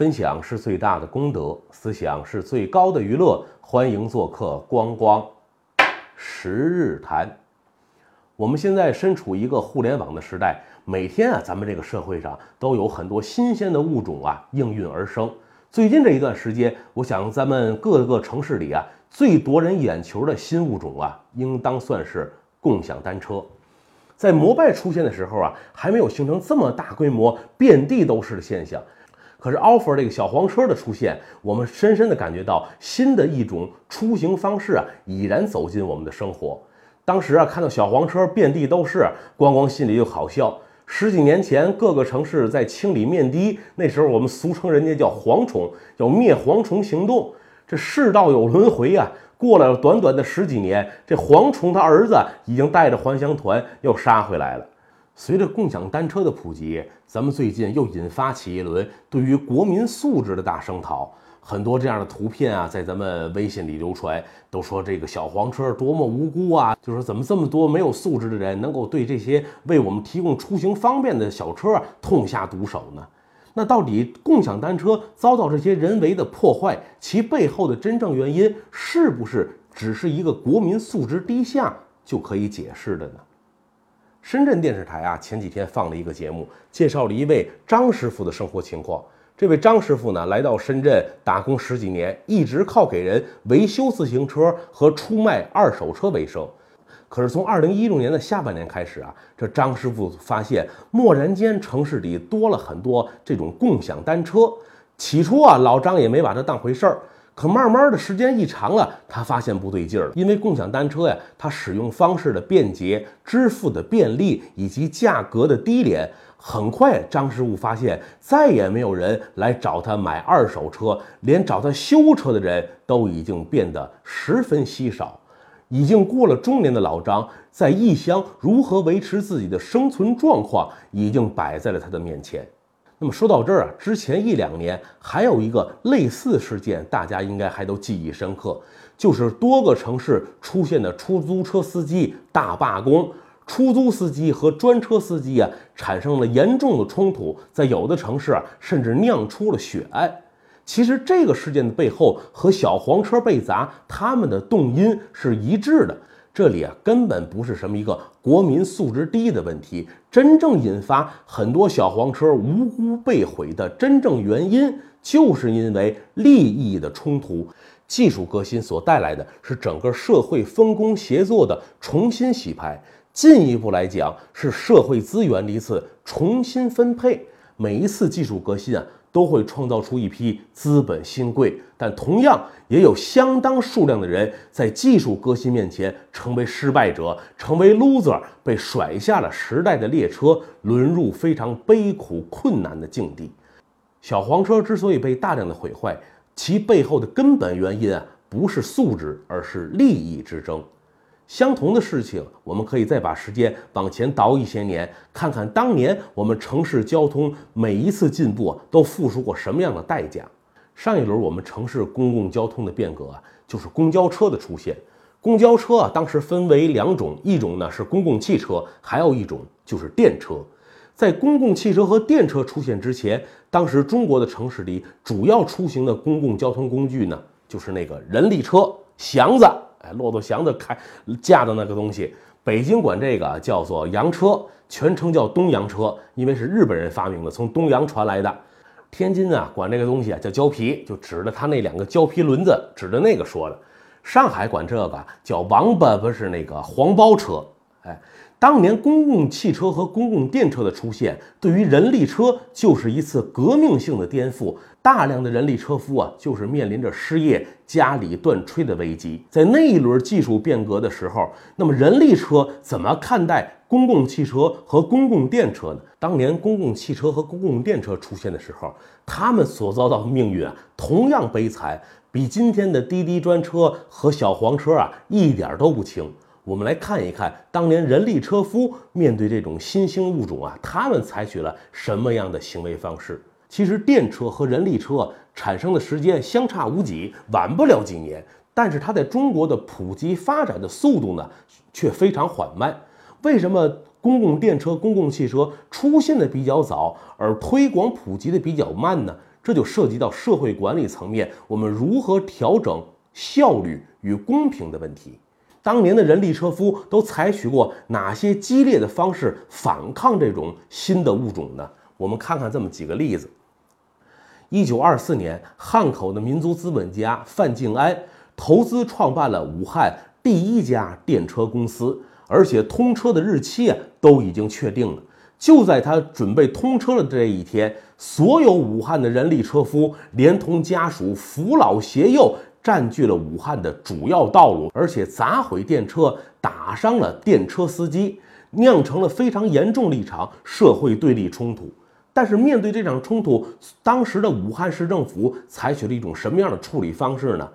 分享是最大的功德，思想是最高的娱乐。欢迎做客光光十日谈。我们现在身处一个互联网的时代，每天啊，咱们这个社会上都有很多新鲜的物种啊应运而生。最近这一段时间，我想咱们各个城市里啊，最夺人眼球的新物种啊，应当算是共享单车。在摩拜出现的时候啊，还没有形成这么大规模、遍地都是的现象。可是，offer 这个小黄车的出现，我们深深的感觉到新的一种出行方式啊，已然走进我们的生活。当时啊，看到小黄车遍地都是，光光心里就好笑。十几年前，各个城市在清理面的，那时候我们俗称人家叫蝗虫，叫灭蝗虫行动。这世道有轮回啊。过了短短的十几年，这蝗虫他儿子已经带着还乡团又杀回来了。随着共享单车的普及，咱们最近又引发起一轮对于国民素质的大声讨。很多这样的图片啊，在咱们微信里流传，都说这个小黄车多么无辜啊！就说怎么这么多没有素质的人能够对这些为我们提供出行方便的小车痛下毒手呢？那到底共享单车遭到这些人为的破坏，其背后的真正原因是不是只是一个国民素质低下就可以解释的呢？深圳电视台啊，前几天放了一个节目，介绍了一位张师傅的生活情况。这位张师傅呢，来到深圳打工十几年，一直靠给人维修自行车和出卖二手车为生。可是从二零一六年的下半年开始啊，这张师傅发现，蓦然间城市里多了很多这种共享单车。起初啊，老张也没把这当回事儿。可慢慢的时间一长了，他发现不对劲儿，因为共享单车呀，它使用方式的便捷、支付的便利以及价格的低廉，很快张师傅发现再也没有人来找他买二手车，连找他修车的人都已经变得十分稀少。已经过了中年的老张，在异乡如何维持自己的生存状况，已经摆在了他的面前。那么说到这儿啊，之前一两年还有一个类似事件，大家应该还都记忆深刻，就是多个城市出现的出租车司机大罢工，出租司机和专车司机啊产生了严重的冲突，在有的城市啊甚至酿出了血案。其实这个事件的背后和小黄车被砸，他们的动因是一致的。这里啊，根本不是什么一个国民素质低的问题，真正引发很多小黄车无辜被毁的真正原因，就是因为利益的冲突。技术革新所带来的是整个社会分工协作的重新洗牌，进一步来讲是社会资源的一次重新分配。每一次技术革新啊。都会创造出一批资本新贵，但同样也有相当数量的人在技术革新面前成为失败者，成为 loser，被甩下了时代的列车，沦入非常悲苦困难的境地。小黄车之所以被大量的毁坏，其背后的根本原因啊，不是素质，而是利益之争。相同的事情，我们可以再把时间往前倒一些年，看看当年我们城市交通每一次进步都付出过什么样的代价。上一轮我们城市公共交通的变革啊，就是公交车的出现。公交车啊，当时分为两种，一种呢是公共汽车，还有一种就是电车。在公共汽车和电车出现之前，当时中国的城市里主要出行的公共交通工具呢，就是那个人力车、祥子。哎，骆驼祥子开驾的那个东西，北京管这个叫做洋车，全称叫东洋车，因为是日本人发明的，从东洋传来的。天津啊，管这个东西啊叫胶皮，就指着他那两个胶皮轮子，指着那个说的。上海管这个叫王八，不是那个黄包车。哎，当年公共汽车和公共电车的出现，对于人力车就是一次革命性的颠覆。大量的人力车夫啊，就是面临着失业、家里断炊的危机。在那一轮技术变革的时候，那么人力车怎么看待公共汽车和公共电车呢？当年公共汽车和公共电车出现的时候，他们所遭到的命运啊，同样悲惨，比今天的滴滴专车和小黄车啊一点都不轻。我们来看一看，当年人力车夫面对这种新兴物种啊，他们采取了什么样的行为方式？其实电车和人力车产生的时间相差无几，晚不了几年。但是它在中国的普及发展的速度呢，却非常缓慢。为什么公共电车、公共汽车出现的比较早，而推广普及的比较慢呢？这就涉及到社会管理层面，我们如何调整效率与公平的问题。当年的人力车夫都采取过哪些激烈的方式反抗这种新的物种呢？我们看看这么几个例子。一九二四年，汉口的民族资本家范静安投资创办了武汉第一家电车公司，而且通车的日期啊都已经确定了。就在他准备通车的这一天，所有武汉的人力车夫连同家属扶老携幼。占据了武汉的主要道路，而且砸毁电车，打伤了电车司机，酿成了非常严重的一场社会对立冲突。但是面对这场冲突，当时的武汉市政府采取了一种什么样的处理方式呢？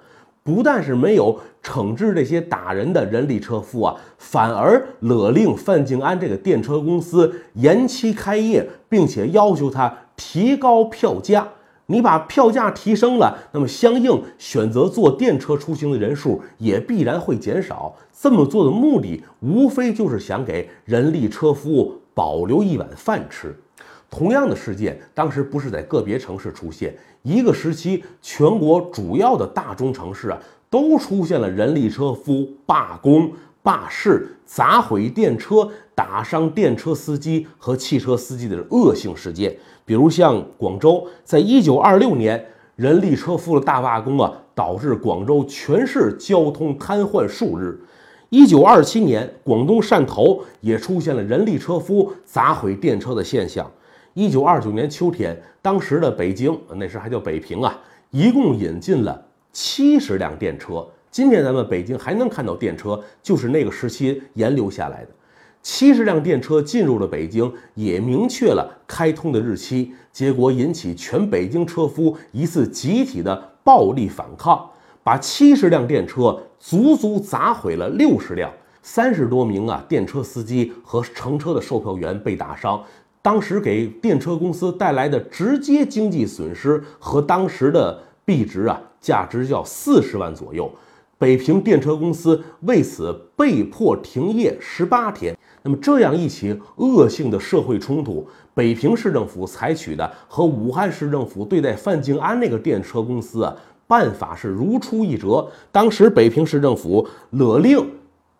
不但是没有惩治这些打人的人力车夫啊，反而勒令范静安这个电车公司延期开业，并且要求他提高票价。你把票价提升了，那么相应选择坐电车出行的人数也必然会减少。这么做的目的，无非就是想给人力车夫保留一碗饭吃。同样的事件，当时不是在个别城市出现，一个时期，全国主要的大中城市啊，都出现了人力车夫罢工、罢市、砸毁电车、打伤电车司机和汽车司机的恶性事件。比如像广州，在一九二六年，人力车夫的大罢工啊，导致广州全市交通瘫痪数日。一九二七年，广东汕头也出现了人力车夫砸毁电车的现象。一九二九年秋天，当时的北京，那时还叫北平啊，一共引进了七十辆电车。今天咱们北京还能看到电车，就是那个时期沿流下来的。七十辆电车进入了北京，也明确了开通的日期，结果引起全北京车夫一次集体的暴力反抗，把七十辆电车足足砸毁了六十辆，三十多名啊电车司机和乘车的售票员被打伤，当时给电车公司带来的直接经济损失和当时的币值啊，价值要四十万左右，北平电车公司为此被迫停业十八天。那么这样一起恶性的社会冲突，北平市政府采取的和武汉市政府对待范静安那个电车公司啊办法是如出一辙。当时北平市政府勒令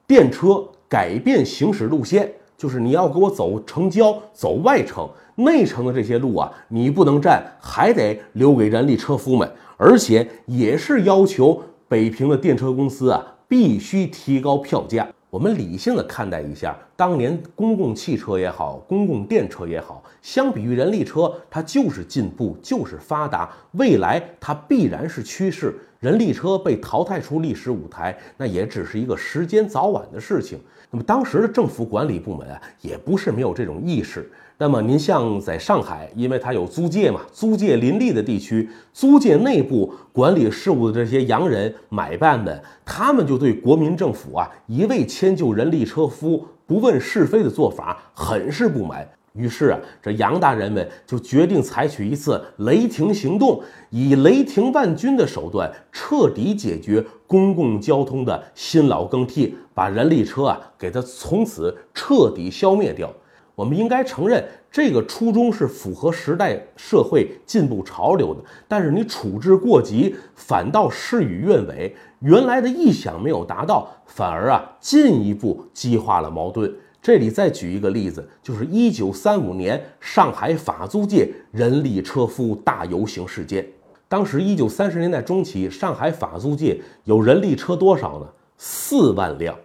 电车改变行驶路线，就是你要给我走城郊、走外城、内城的这些路啊，你不能占，还得留给人力车夫们，而且也是要求北平的电车公司啊必须提高票价。我们理性的看待一下，当年公共汽车也好，公共电车也好，相比于人力车，它就是进步，就是发达，未来它必然是趋势。人力车被淘汰出历史舞台，那也只是一个时间早晚的事情。那么当时的政府管理部门啊，也不是没有这种意识。那么您像在上海，因为它有租界嘛，租界林立的地区，租界内部管理事务的这些洋人买办们，他们就对国民政府啊一味迁就人力车夫、不问是非的做法很是不满。于是啊，这杨大人们就决定采取一次雷霆行动，以雷霆万钧的手段，彻底解决公共交通的新老更替，把人力车啊给它从此彻底消灭掉。我们应该承认，这个初衷是符合时代社会进步潮流的。但是你处置过急，反倒事与愿违，原来的意想没有达到，反而啊进一步激化了矛盾。这里再举一个例子，就是一九三五年上海法租界人力车夫大游行事件。当时一九三十年代中期，上海法租界有人力车多少呢？四万辆。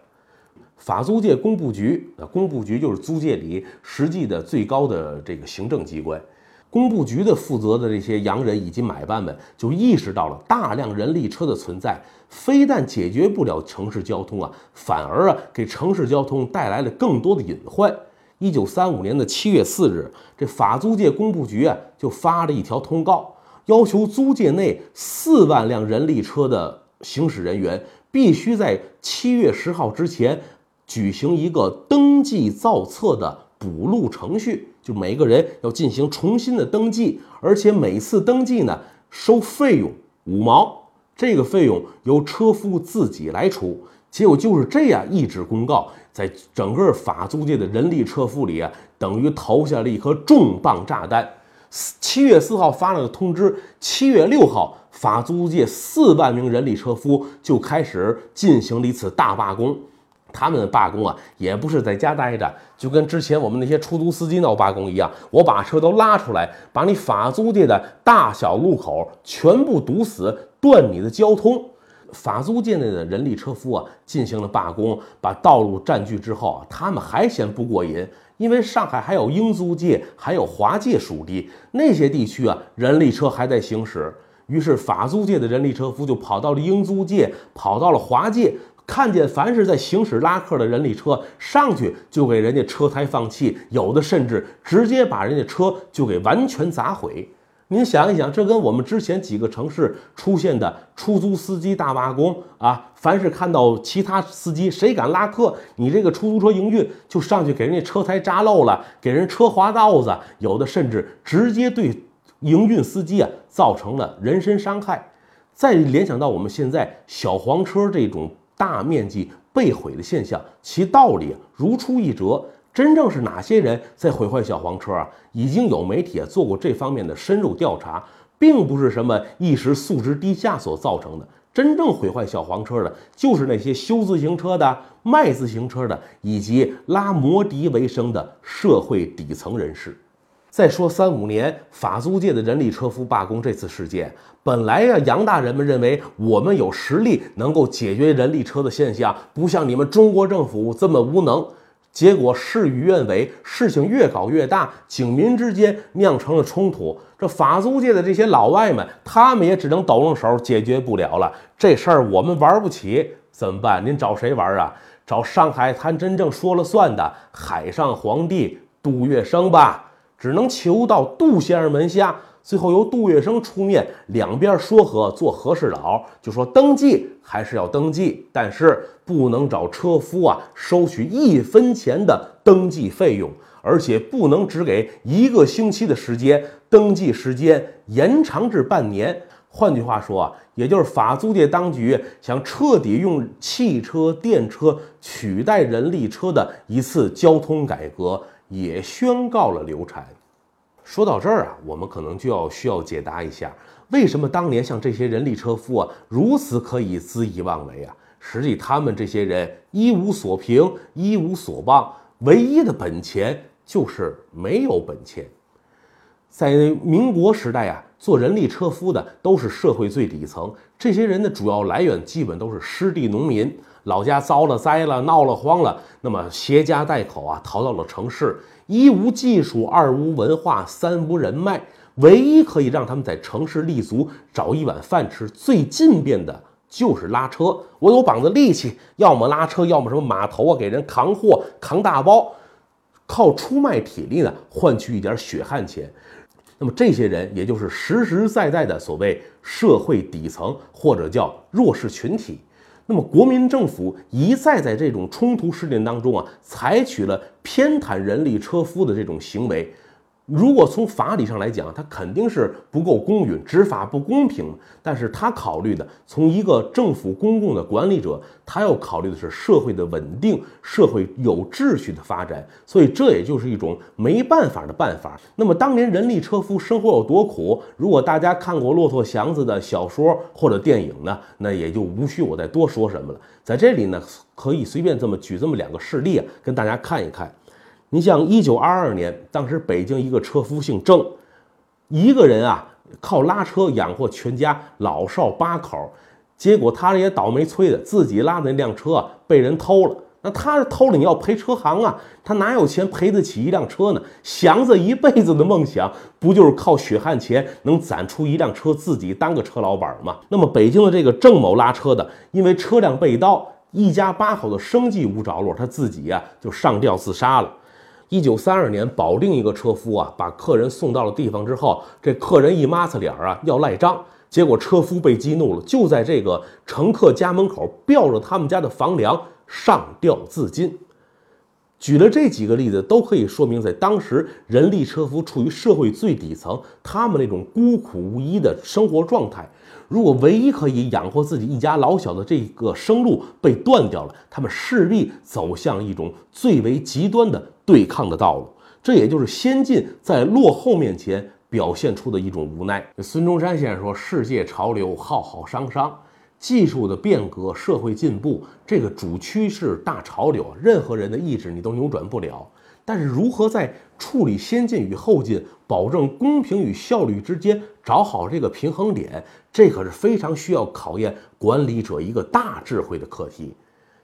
法租界工部局，那工部局就是租界里实际的最高的这个行政机关。工部局的负责的这些洋人以及买办们，就意识到了大量人力车的存在，非但解决不了城市交通啊，反而啊给城市交通带来了更多的隐患。一九三五年的七月四日，这法租界工部局啊就发了一条通告，要求租界内四万辆人力车的行驶人员必须在七月十号之前。举行一个登记造册的补录程序，就每个人要进行重新的登记，而且每次登记呢收费用五毛，这个费用由车夫自己来出。结果就是这样一纸公告，在整个法租界的人力车夫里啊，等于投下了一颗重磅炸弹。七月四号发了个通知，七月六号，法租界四万名人力车夫就开始进行了一次大罢工。他们罢工啊，也不是在家待着，就跟之前我们那些出租司机闹罢工一样，我把车都拉出来，把你法租界的大小路口全部堵死，断你的交通。法租界内的人力车夫啊，进行了罢工，把道路占据之后啊，他们还嫌不过瘾，因为上海还有英租界，还有华界属地，那些地区啊，人力车还在行驶。于是法租界的人力车夫就跑到了英租界，跑到了华界，看见凡是在行驶拉客的人力车，上去就给人家车胎放气，有的甚至直接把人家车就给完全砸毁。您想一想，这跟我们之前几个城市出现的出租司机大罢工啊，凡是看到其他司机谁敢拉客，你这个出租车营运就上去给人家车胎扎漏了，给人车划道子，有的甚至直接对营运司机啊造成了人身伤害。再联想到我们现在小黄车这种大面积被毁的现象，其道理如出一辙。真正是哪些人在毁坏小黄车啊？已经有媒体做过这方面的深入调查，并不是什么一时素质低下所造成的。真正毁坏小黄车的，就是那些修自行车的、卖自行车的，以及拉摩的为生的社会底层人士。再说三五年法租界的人力车夫罢工这次事件，本来呀，洋大人们认为我们有实力能够解决人力车的现象，不像你们中国政府这么无能。结果事与愿违，事情越搞越大，警民之间酿成了冲突。这法租界的这些老外们，他们也只能抖楞手，解决不了了。这事儿我们玩不起，怎么办？您找谁玩啊？找上海滩真正说了算的海上皇帝杜月笙吧。只能求到杜先生门下。最后由杜月笙出面，两边说和，做和事佬，就说登记还是要登记，但是不能找车夫啊收取一分钱的登记费用，而且不能只给一个星期的时间，登记时间延长至半年。换句话说啊，也就是法租界当局想彻底用汽车、电车取代人力车的一次交通改革，也宣告了流产。说到这儿啊，我们可能就要需要解答一下，为什么当年像这些人力车夫啊如此可以恣意妄为啊？实际他们这些人一无所凭，一无所望，唯一的本钱就是没有本钱。在民国时代啊，做人力车夫的都是社会最底层，这些人的主要来源基本都是失地农民，老家遭了灾了，闹了荒了，那么携家带口啊，逃到了城市。一无技术，二无文化，三无人脉，唯一可以让他们在城市立足、找一碗饭吃最近便的就是拉车。我有膀子力气，要么拉车，要么什么码头啊，给人扛货、扛大包，靠出卖体力呢换取一点血汗钱。那么这些人，也就是实实在在的所谓社会底层或者叫弱势群体。那么，国民政府一再在这种冲突事件当中啊，采取了偏袒人力车夫的这种行为。如果从法理上来讲，他肯定是不够公允，执法不公平。但是他考虑的，从一个政府公共的管理者，他要考虑的是社会的稳定，社会有秩序的发展。所以这也就是一种没办法的办法。那么当年人力车夫生活有多苦？如果大家看过骆驼祥子的小说或者电影呢，那也就无需我再多说什么了。在这里呢，可以随便这么举这么两个事例啊，跟大家看一看。你像一九二二年，当时北京一个车夫姓郑，一个人啊靠拉车养活全家老少八口，结果他也倒霉催的，自己拉的那辆车被人偷了。那他偷了，你要赔车行啊，他哪有钱赔得起一辆车呢？祥子一辈子的梦想，不就是靠血汗钱能攒出一辆车，自己当个车老板吗？那么北京的这个郑某拉车的，因为车辆被盗，一家八口的生计无着落，他自己呀就上吊自杀了。一九三二年，保定一个车夫啊，把客人送到了地方之后，这客人一抹擦脸啊，要赖账，结果车夫被激怒了，就在这个乘客家门口吊着他们家的房梁上吊自尽。举了这几个例子，都可以说明，在当时人力车夫处于社会最底层，他们那种孤苦无依的生活状态。如果唯一可以养活自己一家老小的这个生路被断掉了，他们势必走向一种最为极端的对抗的道路。这也就是先进在落后面前表现出的一种无奈。孙中山先生说：“世界潮流浩浩汤汤，技术的变革、社会进步，这个主趋势大潮流，任何人的意志你都扭转不了。但是如何在处理先进与后进、保证公平与效率之间找好这个平衡点，这可是非常需要考验管理者一个大智慧的课题。”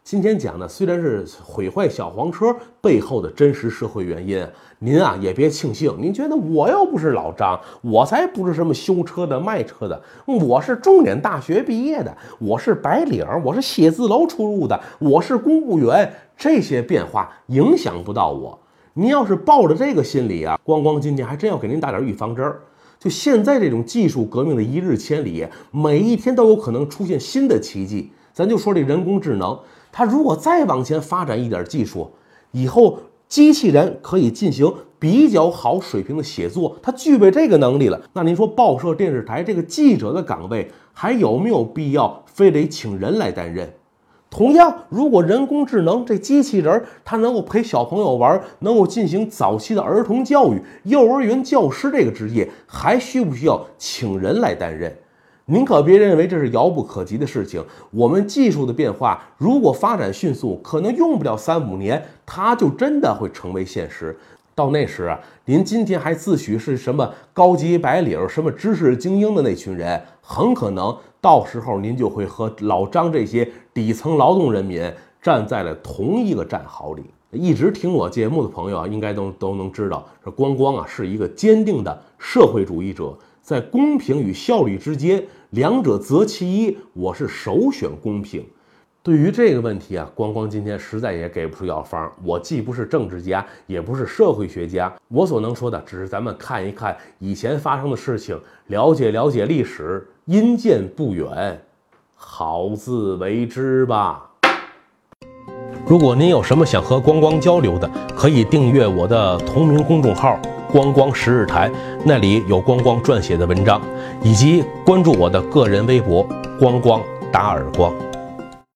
今天讲的虽然是毁坏小黄车背后的真实社会原因，您啊也别庆幸。您觉得我又不是老张，我才不是什么修车的、卖车的，我是重点大学毕业的，我是白领，我是写字楼出入的，我是公务员，这些变化影响不到我。您要是抱着这个心理啊，光光今天还真要给您打点预防针儿。就现在这种技术革命的一日千里，每一天都有可能出现新的奇迹。咱就说这人工智能。它如果再往前发展一点技术，以后机器人可以进行比较好水平的写作，它具备这个能力了。那您说报社、电视台这个记者的岗位还有没有必要非得请人来担任？同样，如果人工智能这机器人它能够陪小朋友玩，能够进行早期的儿童教育，幼儿园教师这个职业还需不需要请人来担任？您可别认为这是遥不可及的事情。我们技术的变化，如果发展迅速，可能用不了三五年，它就真的会成为现实。到那时啊，您今天还自诩是什么高级白领、什么知识精英的那群人，很可能到时候您就会和老张这些底层劳动人民站在了同一个战壕里。一直听我节目的朋友啊，应该都都能知道，这光光啊是一个坚定的社会主义者。在公平与效率之间，两者择其一，我是首选公平。对于这个问题啊，光光今天实在也给不出药方。我既不是政治家，也不是社会学家，我所能说的只是咱们看一看以前发生的事情，了解了解历史，因见不远，好自为之吧。如果您有什么想和光光交流的，可以订阅我的同名公众号。光光十日台，那里有光光撰写的文章，以及关注我的个人微博“光光打耳光”。